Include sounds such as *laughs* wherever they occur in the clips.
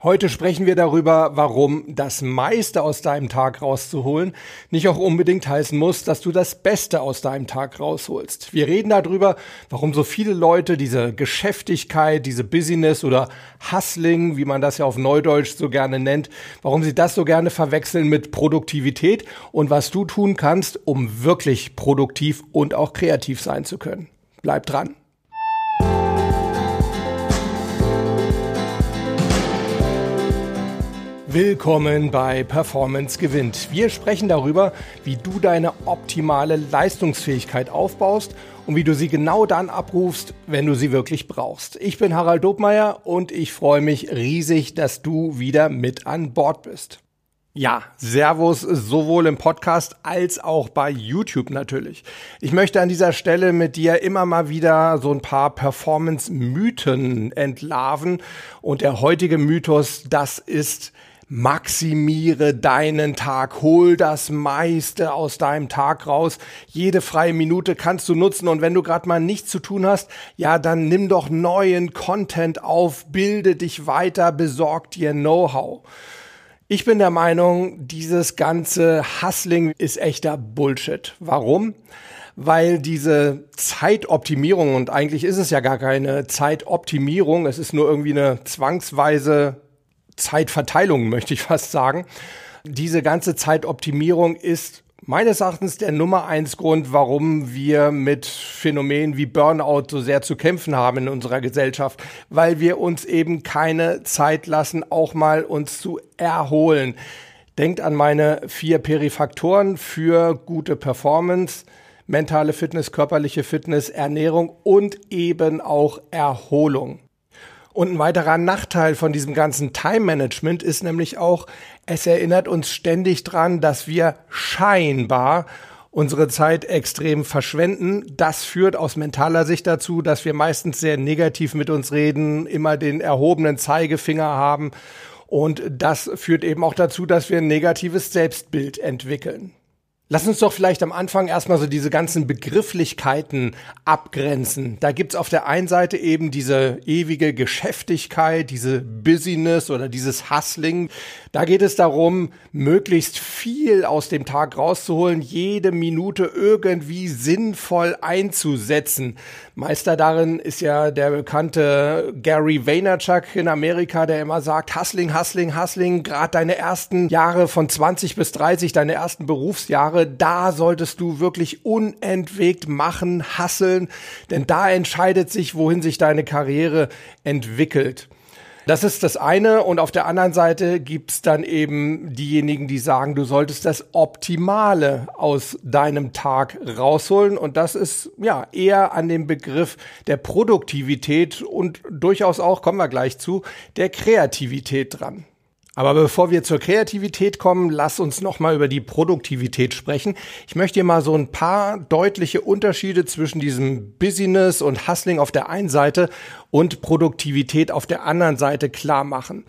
Heute sprechen wir darüber, warum das meiste aus deinem Tag rauszuholen nicht auch unbedingt heißen muss, dass du das Beste aus deinem Tag rausholst. Wir reden darüber, warum so viele Leute diese Geschäftigkeit, diese Business oder Hustling, wie man das ja auf Neudeutsch so gerne nennt, warum sie das so gerne verwechseln mit Produktivität und was du tun kannst, um wirklich produktiv und auch kreativ sein zu können. Bleib dran. Willkommen bei Performance gewinnt. Wir sprechen darüber, wie du deine optimale Leistungsfähigkeit aufbaust und wie du sie genau dann abrufst, wenn du sie wirklich brauchst. Ich bin Harald Dobmeier und ich freue mich riesig, dass du wieder mit an Bord bist. Ja, Servus sowohl im Podcast als auch bei YouTube natürlich. Ich möchte an dieser Stelle mit dir immer mal wieder so ein paar Performance-Mythen entlarven. Und der heutige Mythos, das ist, Maximiere deinen Tag, hol das meiste aus deinem Tag raus. Jede freie Minute kannst du nutzen und wenn du gerade mal nichts zu tun hast, ja, dann nimm doch neuen Content auf, bilde dich weiter, besorg dir Know-how. Ich bin der Meinung, dieses ganze Hustling ist echter Bullshit. Warum? weil diese Zeitoptimierung, und eigentlich ist es ja gar keine Zeitoptimierung, es ist nur irgendwie eine zwangsweise Zeitverteilung, möchte ich fast sagen. Diese ganze Zeitoptimierung ist meines Erachtens der Nummer eins Grund, warum wir mit Phänomenen wie Burnout so sehr zu kämpfen haben in unserer Gesellschaft, weil wir uns eben keine Zeit lassen, auch mal uns zu erholen. Denkt an meine vier Perifaktoren für gute Performance, mentale Fitness, körperliche Fitness, Ernährung und eben auch Erholung. Und ein weiterer Nachteil von diesem ganzen Time-Management ist nämlich auch, es erinnert uns ständig dran, dass wir scheinbar unsere Zeit extrem verschwenden. Das führt aus mentaler Sicht dazu, dass wir meistens sehr negativ mit uns reden, immer den erhobenen Zeigefinger haben. Und das führt eben auch dazu, dass wir ein negatives Selbstbild entwickeln. Lass uns doch vielleicht am Anfang erstmal so diese ganzen Begrifflichkeiten abgrenzen. Da gibt's auf der einen Seite eben diese ewige Geschäftigkeit, diese Business oder dieses Hustling. Da geht es darum, möglichst viel aus dem Tag rauszuholen, jede Minute irgendwie sinnvoll einzusetzen. Meister darin ist ja der bekannte Gary Vaynerchuk in Amerika, der immer sagt, Hustling, Hustling, Hustling, gerade deine ersten Jahre von 20 bis 30, deine ersten Berufsjahre, da solltest du wirklich unentwegt machen, hasseln, denn da entscheidet sich, wohin sich deine Karriere entwickelt. Das ist das eine. Und auf der anderen Seite gibt's dann eben diejenigen, die sagen, du solltest das Optimale aus deinem Tag rausholen. Und das ist ja eher an dem Begriff der Produktivität und durchaus auch, kommen wir gleich zu, der Kreativität dran. Aber bevor wir zur Kreativität kommen, lass uns noch mal über die Produktivität sprechen. Ich möchte dir mal so ein paar deutliche Unterschiede zwischen diesem Business und Hustling auf der einen Seite und Produktivität auf der anderen Seite klar machen.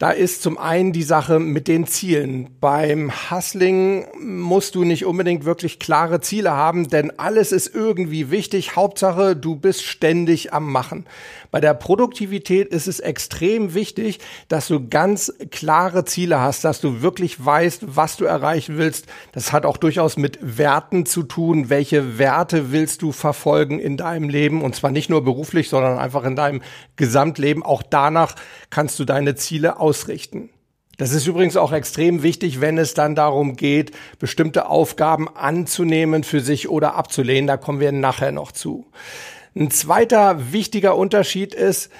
Da ist zum einen die Sache mit den Zielen. Beim Hustling musst du nicht unbedingt wirklich klare Ziele haben, denn alles ist irgendwie wichtig. Hauptsache, du bist ständig am Machen. Bei der Produktivität ist es extrem wichtig, dass du ganz klare Ziele hast, dass du wirklich weißt, was du erreichen willst. Das hat auch durchaus mit Werten zu tun. Welche Werte willst du verfolgen in deinem Leben? Und zwar nicht nur beruflich, sondern einfach in deinem Gesamtleben. Auch danach kannst du deine Ziele ausrichten. Das ist übrigens auch extrem wichtig, wenn es dann darum geht, bestimmte Aufgaben anzunehmen für sich oder abzulehnen. Da kommen wir nachher noch zu. Ein zweiter wichtiger Unterschied ist,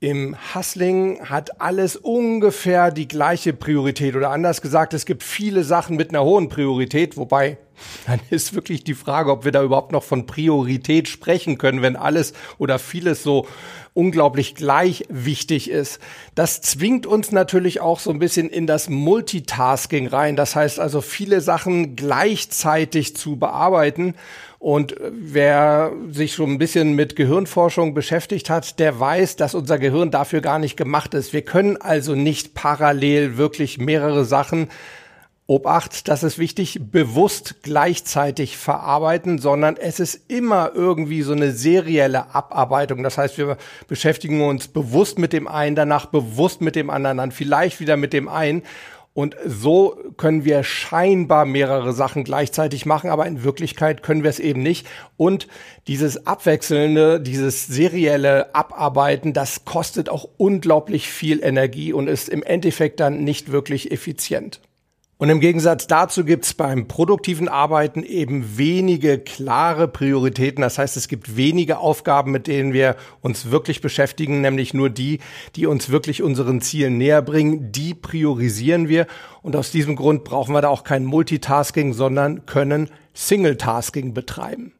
im Hustling hat alles ungefähr die gleiche Priorität oder anders gesagt, es gibt viele Sachen mit einer hohen Priorität, wobei dann ist wirklich die Frage, ob wir da überhaupt noch von Priorität sprechen können, wenn alles oder vieles so unglaublich gleich wichtig ist. Das zwingt uns natürlich auch so ein bisschen in das Multitasking rein. Das heißt also viele Sachen gleichzeitig zu bearbeiten. Und wer sich schon ein bisschen mit Gehirnforschung beschäftigt hat, der weiß, dass unser Gehirn dafür gar nicht gemacht ist. Wir können also nicht parallel wirklich mehrere Sachen Obacht, das ist wichtig, bewusst gleichzeitig verarbeiten, sondern es ist immer irgendwie so eine serielle Abarbeitung. Das heißt, wir beschäftigen uns bewusst mit dem einen, danach bewusst mit dem anderen, dann vielleicht wieder mit dem einen. Und so können wir scheinbar mehrere Sachen gleichzeitig machen, aber in Wirklichkeit können wir es eben nicht. Und dieses abwechselnde, dieses serielle Abarbeiten, das kostet auch unglaublich viel Energie und ist im Endeffekt dann nicht wirklich effizient. Und im Gegensatz dazu gibt es beim produktiven Arbeiten eben wenige klare Prioritäten. Das heißt, es gibt wenige Aufgaben, mit denen wir uns wirklich beschäftigen, nämlich nur die, die uns wirklich unseren Zielen näher bringen. Die priorisieren wir. Und aus diesem Grund brauchen wir da auch kein Multitasking, sondern können Single-Tasking betreiben.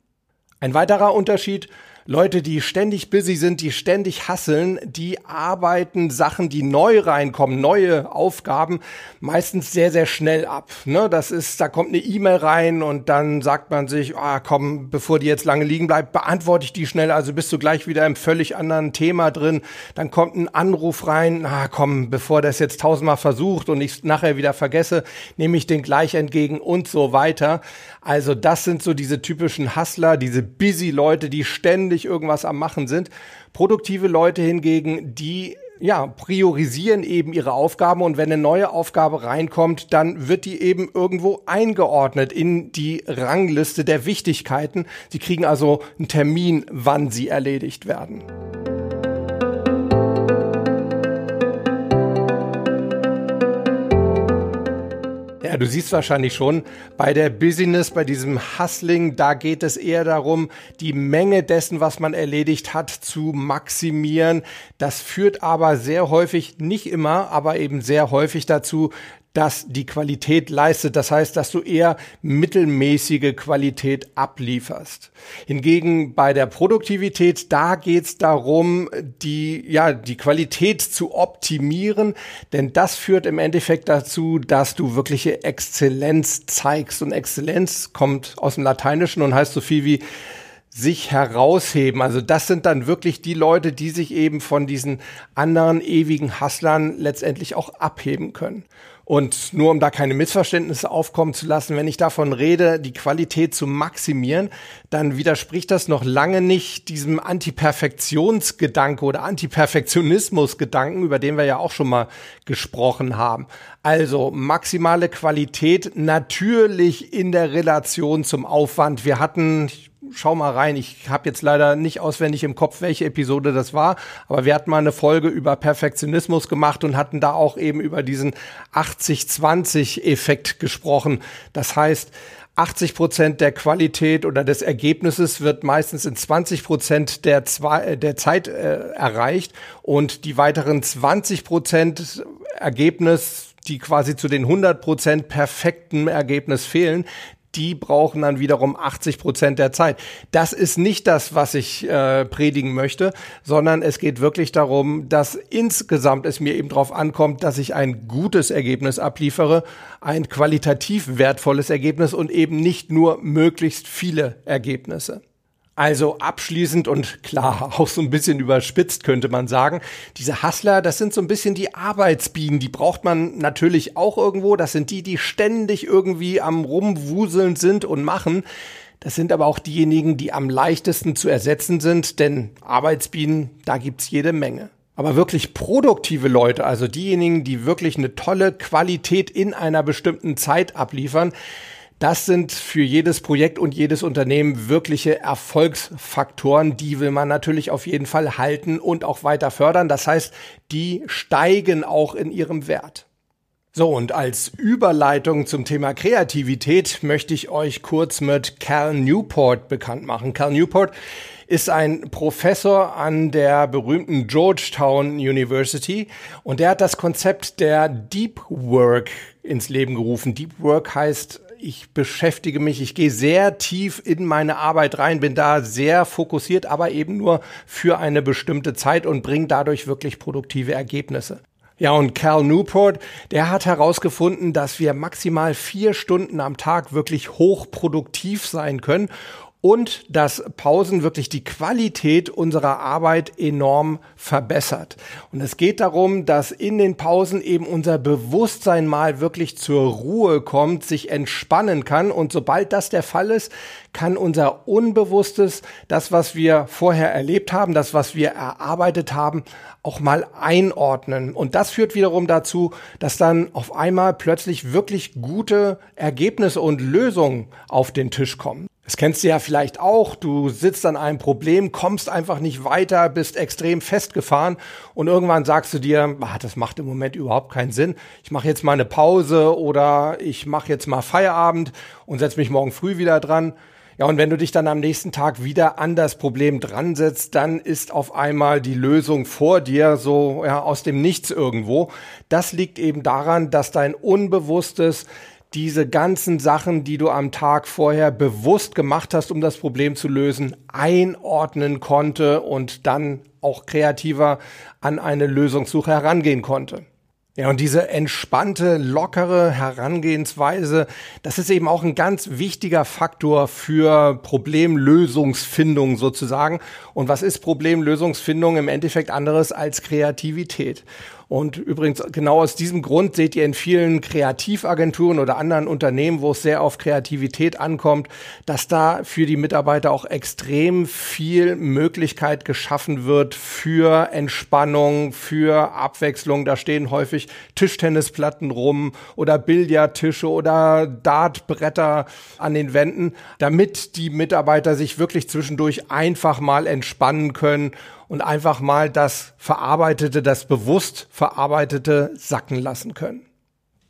Ein weiterer Unterschied Leute, die ständig busy sind, die ständig hasseln, die arbeiten Sachen, die neu reinkommen, neue Aufgaben, meistens sehr, sehr schnell ab. Ne? Das ist, da kommt eine E-Mail rein und dann sagt man sich, ah, komm, bevor die jetzt lange liegen bleibt, beantworte ich die schnell, also bist du gleich wieder im völlig anderen Thema drin. Dann kommt ein Anruf rein, ah, komm, bevor das jetzt tausendmal versucht und ich nachher wieder vergesse, nehme ich den gleich entgegen und so weiter. Also das sind so diese typischen Hustler, diese busy Leute, die ständig irgendwas am Machen sind. Produktive Leute hingegen, die ja, priorisieren eben ihre Aufgaben und wenn eine neue Aufgabe reinkommt, dann wird die eben irgendwo eingeordnet in die Rangliste der Wichtigkeiten. Sie kriegen also einen Termin, wann sie erledigt werden. Ja, du siehst wahrscheinlich schon, bei der Business, bei diesem Hustling, da geht es eher darum, die Menge dessen, was man erledigt hat, zu maximieren. Das führt aber sehr häufig, nicht immer, aber eben sehr häufig dazu, dass die Qualität leistet. Das heißt, dass du eher mittelmäßige Qualität ablieferst. Hingegen bei der Produktivität, da geht's darum, die, ja, die Qualität zu optimieren, denn das führt im Endeffekt dazu, dass du wirkliche Exzellenz zeigst. Und Exzellenz kommt aus dem Lateinischen und heißt so viel wie sich herausheben. Also das sind dann wirklich die Leute, die sich eben von diesen anderen ewigen Hustlern letztendlich auch abheben können. Und nur um da keine Missverständnisse aufkommen zu lassen, wenn ich davon rede, die Qualität zu maximieren, dann widerspricht das noch lange nicht diesem Antiperfektionsgedanke oder Antiperfektionismusgedanken, über den wir ja auch schon mal gesprochen haben. Also maximale Qualität natürlich in der Relation zum Aufwand. Wir hatten, schau mal rein. Ich habe jetzt leider nicht auswendig im Kopf, welche Episode das war, aber wir hatten mal eine Folge über Perfektionismus gemacht und hatten da auch eben über diesen 80-20-Effekt gesprochen. Das heißt, 80 Prozent der Qualität oder des Ergebnisses wird meistens in 20 Prozent der, zwei, der Zeit äh, erreicht und die weiteren 20 Prozent Ergebnis die quasi zu den 100 Prozent perfekten Ergebnis fehlen, die brauchen dann wiederum 80 Prozent der Zeit. Das ist nicht das, was ich äh, predigen möchte, sondern es geht wirklich darum, dass insgesamt es mir eben darauf ankommt, dass ich ein gutes Ergebnis abliefere, ein qualitativ wertvolles Ergebnis und eben nicht nur möglichst viele Ergebnisse. Also abschließend und klar, *laughs* auch so ein bisschen überspitzt könnte man sagen, diese Hustler, das sind so ein bisschen die Arbeitsbienen, die braucht man natürlich auch irgendwo, das sind die, die ständig irgendwie am rumwuseln sind und machen. Das sind aber auch diejenigen, die am leichtesten zu ersetzen sind, denn Arbeitsbienen, da gibt's jede Menge. Aber wirklich produktive Leute, also diejenigen, die wirklich eine tolle Qualität in einer bestimmten Zeit abliefern, das sind für jedes Projekt und jedes Unternehmen wirkliche Erfolgsfaktoren. Die will man natürlich auf jeden Fall halten und auch weiter fördern. Das heißt, die steigen auch in ihrem Wert. So, und als Überleitung zum Thema Kreativität möchte ich euch kurz mit Cal Newport bekannt machen. Cal Newport ist ein Professor an der berühmten Georgetown University und der hat das Konzept der Deep Work ins Leben gerufen. Deep Work heißt ich beschäftige mich, ich gehe sehr tief in meine Arbeit rein, bin da sehr fokussiert, aber eben nur für eine bestimmte Zeit und bringe dadurch wirklich produktive Ergebnisse. Ja, und Cal Newport, der hat herausgefunden, dass wir maximal vier Stunden am Tag wirklich hochproduktiv sein können und dass Pausen wirklich die Qualität unserer Arbeit enorm verbessert. Und es geht darum, dass in den Pausen eben unser Bewusstsein mal wirklich zur Ruhe kommt, sich entspannen kann und sobald das der Fall ist, kann unser Unbewusstes, das, was wir vorher erlebt haben, das, was wir erarbeitet haben, auch mal einordnen. Und das führt wiederum dazu, dass dann auf einmal plötzlich wirklich gute Ergebnisse und Lösungen auf den Tisch kommen. Das kennst du ja vielleicht auch. Du sitzt an einem Problem, kommst einfach nicht weiter, bist extrem festgefahren und irgendwann sagst du dir, ah, das macht im Moment überhaupt keinen Sinn. Ich mache jetzt mal eine Pause oder ich mache jetzt mal Feierabend und setze mich morgen früh wieder dran. Ja, und wenn du dich dann am nächsten Tag wieder an das Problem dran setzt, dann ist auf einmal die Lösung vor dir so ja, aus dem Nichts irgendwo. Das liegt eben daran, dass dein Unbewusstes diese ganzen Sachen, die du am Tag vorher bewusst gemacht hast, um das Problem zu lösen, einordnen konnte und dann auch kreativer an eine Lösungssuche herangehen konnte. Ja, und diese entspannte, lockere Herangehensweise, das ist eben auch ein ganz wichtiger Faktor für Problemlösungsfindung sozusagen. Und was ist Problemlösungsfindung im Endeffekt anderes als Kreativität? Und übrigens, genau aus diesem Grund seht ihr in vielen Kreativagenturen oder anderen Unternehmen, wo es sehr auf Kreativität ankommt, dass da für die Mitarbeiter auch extrem viel Möglichkeit geschaffen wird für Entspannung, für Abwechslung. Da stehen häufig Tischtennisplatten rum oder Billardtische oder Dartbretter an den Wänden, damit die Mitarbeiter sich wirklich zwischendurch einfach mal entspannen können und einfach mal das Verarbeitete, das bewusst Verarbeitete sacken lassen können.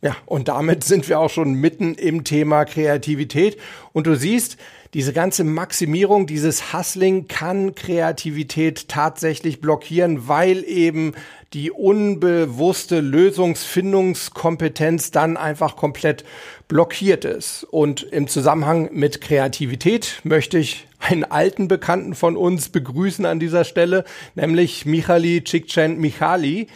Ja, und damit sind wir auch schon mitten im Thema Kreativität. Und du siehst, diese ganze Maximierung, dieses Hustling kann Kreativität tatsächlich blockieren, weil eben die unbewusste Lösungsfindungskompetenz dann einfach komplett blockiert ist. Und im Zusammenhang mit Kreativität möchte ich einen alten Bekannten von uns begrüßen an dieser Stelle, nämlich Michali Csikszentmihalyi.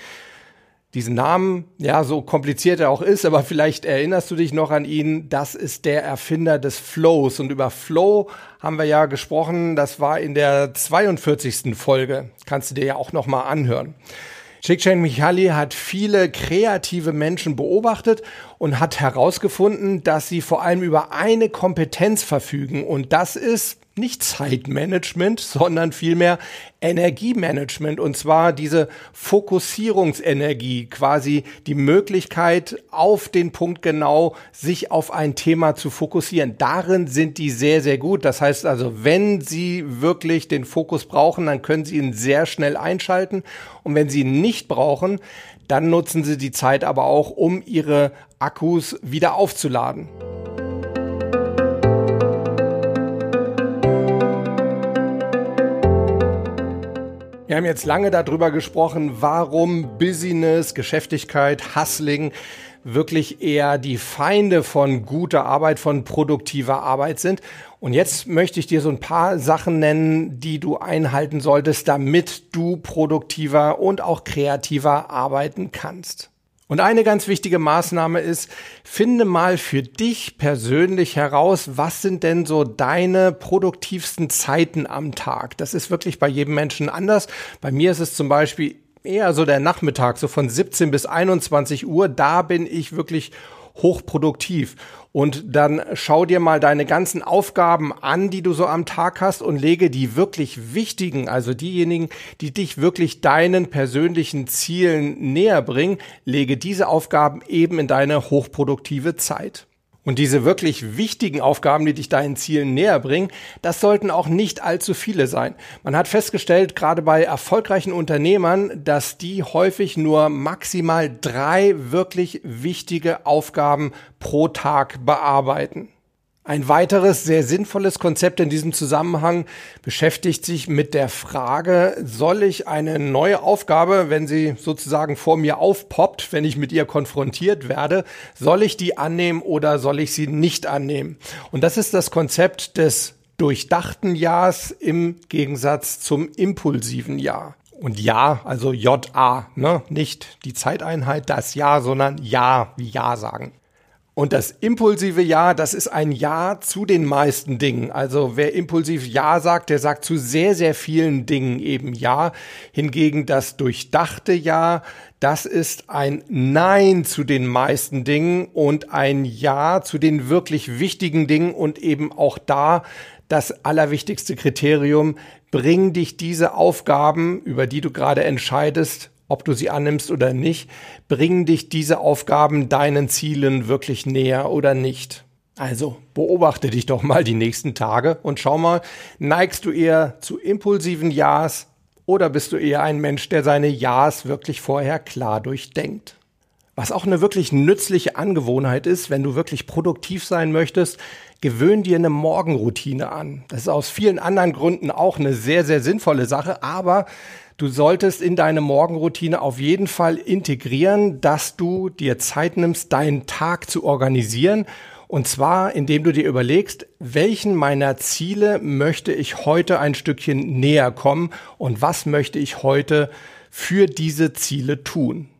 Diesen Namen, ja, so kompliziert er auch ist, aber vielleicht erinnerst du dich noch an ihn. Das ist der Erfinder des Flows. Und über Flow haben wir ja gesprochen. Das war in der 42. Folge. Kannst du dir ja auch noch mal anhören. Csikszentmihalyi hat viele kreative Menschen beobachtet und hat herausgefunden, dass sie vor allem über eine Kompetenz verfügen. Und das ist nicht Zeitmanagement, sondern vielmehr Energiemanagement und zwar diese Fokussierungsenergie, quasi die Möglichkeit auf den Punkt genau sich auf ein Thema zu fokussieren. Darin sind die sehr, sehr gut. Das heißt also, wenn Sie wirklich den Fokus brauchen, dann können Sie ihn sehr schnell einschalten und wenn Sie ihn nicht brauchen, dann nutzen Sie die Zeit aber auch, um Ihre Akkus wieder aufzuladen. Wir haben jetzt lange darüber gesprochen, warum Business, Geschäftigkeit, Hustling wirklich eher die Feinde von guter Arbeit, von produktiver Arbeit sind. Und jetzt möchte ich dir so ein paar Sachen nennen, die du einhalten solltest, damit du produktiver und auch kreativer arbeiten kannst. Und eine ganz wichtige Maßnahme ist, finde mal für dich persönlich heraus, was sind denn so deine produktivsten Zeiten am Tag. Das ist wirklich bei jedem Menschen anders. Bei mir ist es zum Beispiel eher so der Nachmittag, so von 17 bis 21 Uhr. Da bin ich wirklich hochproduktiv. Und dann schau dir mal deine ganzen Aufgaben an, die du so am Tag hast und lege die wirklich wichtigen, also diejenigen, die dich wirklich deinen persönlichen Zielen näher bringen, lege diese Aufgaben eben in deine hochproduktive Zeit. Und diese wirklich wichtigen Aufgaben, die dich deinen Zielen näher bringen, das sollten auch nicht allzu viele sein. Man hat festgestellt, gerade bei erfolgreichen Unternehmern, dass die häufig nur maximal drei wirklich wichtige Aufgaben pro Tag bearbeiten. Ein weiteres sehr sinnvolles Konzept in diesem Zusammenhang beschäftigt sich mit der Frage, soll ich eine neue Aufgabe, wenn sie sozusagen vor mir aufpoppt, wenn ich mit ihr konfrontiert werde, soll ich die annehmen oder soll ich sie nicht annehmen? Und das ist das Konzept des durchdachten Jahrs im Gegensatz zum impulsiven Jahr. Und Ja, also J-A, ne? nicht die Zeiteinheit, das Ja, sondern Ja wie Ja sagen. Und das impulsive Ja, das ist ein Ja zu den meisten Dingen. Also wer impulsiv Ja sagt, der sagt zu sehr, sehr vielen Dingen eben Ja. Hingegen das durchdachte Ja, das ist ein Nein zu den meisten Dingen und ein Ja zu den wirklich wichtigen Dingen und eben auch da das allerwichtigste Kriterium, bring dich diese Aufgaben, über die du gerade entscheidest, ob du sie annimmst oder nicht, bringen dich diese Aufgaben deinen Zielen wirklich näher oder nicht. Also beobachte dich doch mal die nächsten Tage und schau mal, neigst du eher zu impulsiven Ja's oder bist du eher ein Mensch, der seine Ja's wirklich vorher klar durchdenkt? Was auch eine wirklich nützliche Angewohnheit ist, wenn du wirklich produktiv sein möchtest, gewöhn dir eine Morgenroutine an. Das ist aus vielen anderen Gründen auch eine sehr, sehr sinnvolle Sache, aber Du solltest in deine Morgenroutine auf jeden Fall integrieren, dass du dir Zeit nimmst, deinen Tag zu organisieren. Und zwar, indem du dir überlegst, welchen meiner Ziele möchte ich heute ein Stückchen näher kommen und was möchte ich heute für diese Ziele tun.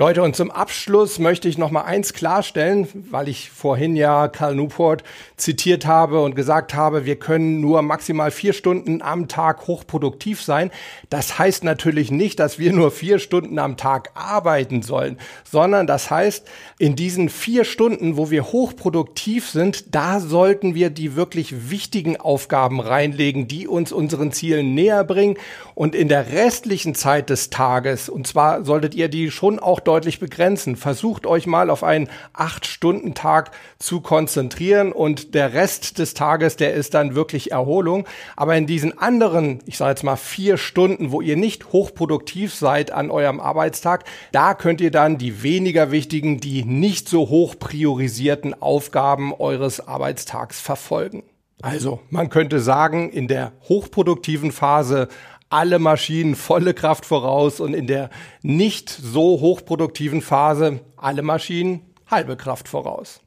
Leute, und zum Abschluss möchte ich noch mal eins klarstellen, weil ich vorhin ja Karl Newport zitiert habe und gesagt habe, wir können nur maximal vier Stunden am Tag hochproduktiv sein. Das heißt natürlich nicht, dass wir nur vier Stunden am Tag arbeiten sollen, sondern das heißt, in diesen vier Stunden, wo wir hochproduktiv sind, da sollten wir die wirklich wichtigen Aufgaben reinlegen, die uns unseren Zielen näher bringen. Und in der restlichen Zeit des Tages, und zwar solltet ihr die schon auch deutlich begrenzen. Versucht euch mal auf einen Acht-Stunden-Tag zu konzentrieren und der Rest des Tages, der ist dann wirklich Erholung. Aber in diesen anderen, ich sage jetzt mal vier Stunden, wo ihr nicht hochproduktiv seid an eurem Arbeitstag, da könnt ihr dann die weniger wichtigen, die nicht so hoch priorisierten Aufgaben eures Arbeitstags verfolgen. Also, man könnte sagen, in der hochproduktiven Phase alle Maschinen volle Kraft voraus und in der nicht so hochproduktiven Phase alle Maschinen halbe Kraft voraus.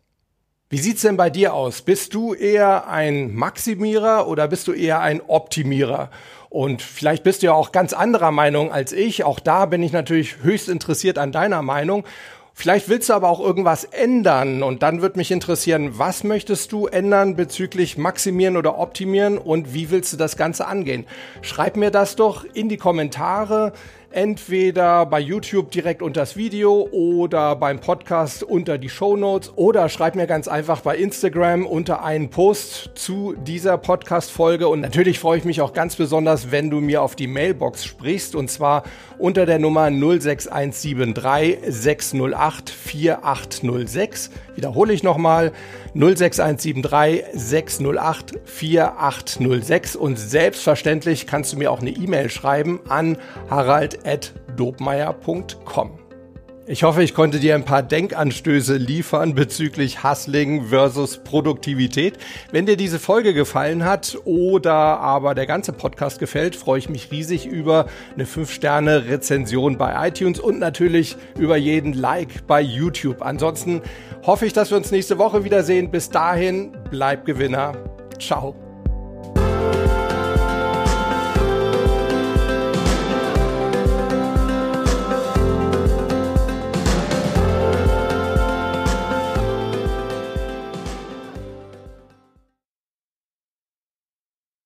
Wie sieht's denn bei dir aus? Bist du eher ein Maximierer oder bist du eher ein Optimierer? Und vielleicht bist du ja auch ganz anderer Meinung als ich. Auch da bin ich natürlich höchst interessiert an deiner Meinung. Vielleicht willst du aber auch irgendwas ändern und dann wird mich interessieren, was möchtest du ändern bezüglich maximieren oder optimieren und wie willst du das Ganze angehen? Schreib mir das doch in die Kommentare entweder bei YouTube direkt unter das Video oder beim Podcast unter die Show Notes oder schreib mir ganz einfach bei Instagram unter einen Post zu dieser Podcast-Folge. Und natürlich freue ich mich auch ganz besonders, wenn du mir auf die Mailbox sprichst und zwar unter der Nummer 06173 608 4806. Wiederhole ich nochmal 06173 608 4806 und selbstverständlich kannst du mir auch eine E-Mail schreiben an harald.dobmeier.com. Ich hoffe, ich konnte dir ein paar Denkanstöße liefern bezüglich Hustling versus Produktivität. Wenn dir diese Folge gefallen hat oder aber der ganze Podcast gefällt, freue ich mich riesig über eine 5-Sterne-Rezension bei iTunes und natürlich über jeden Like bei YouTube. Ansonsten hoffe ich, dass wir uns nächste Woche wiedersehen. Bis dahin, bleib Gewinner. Ciao.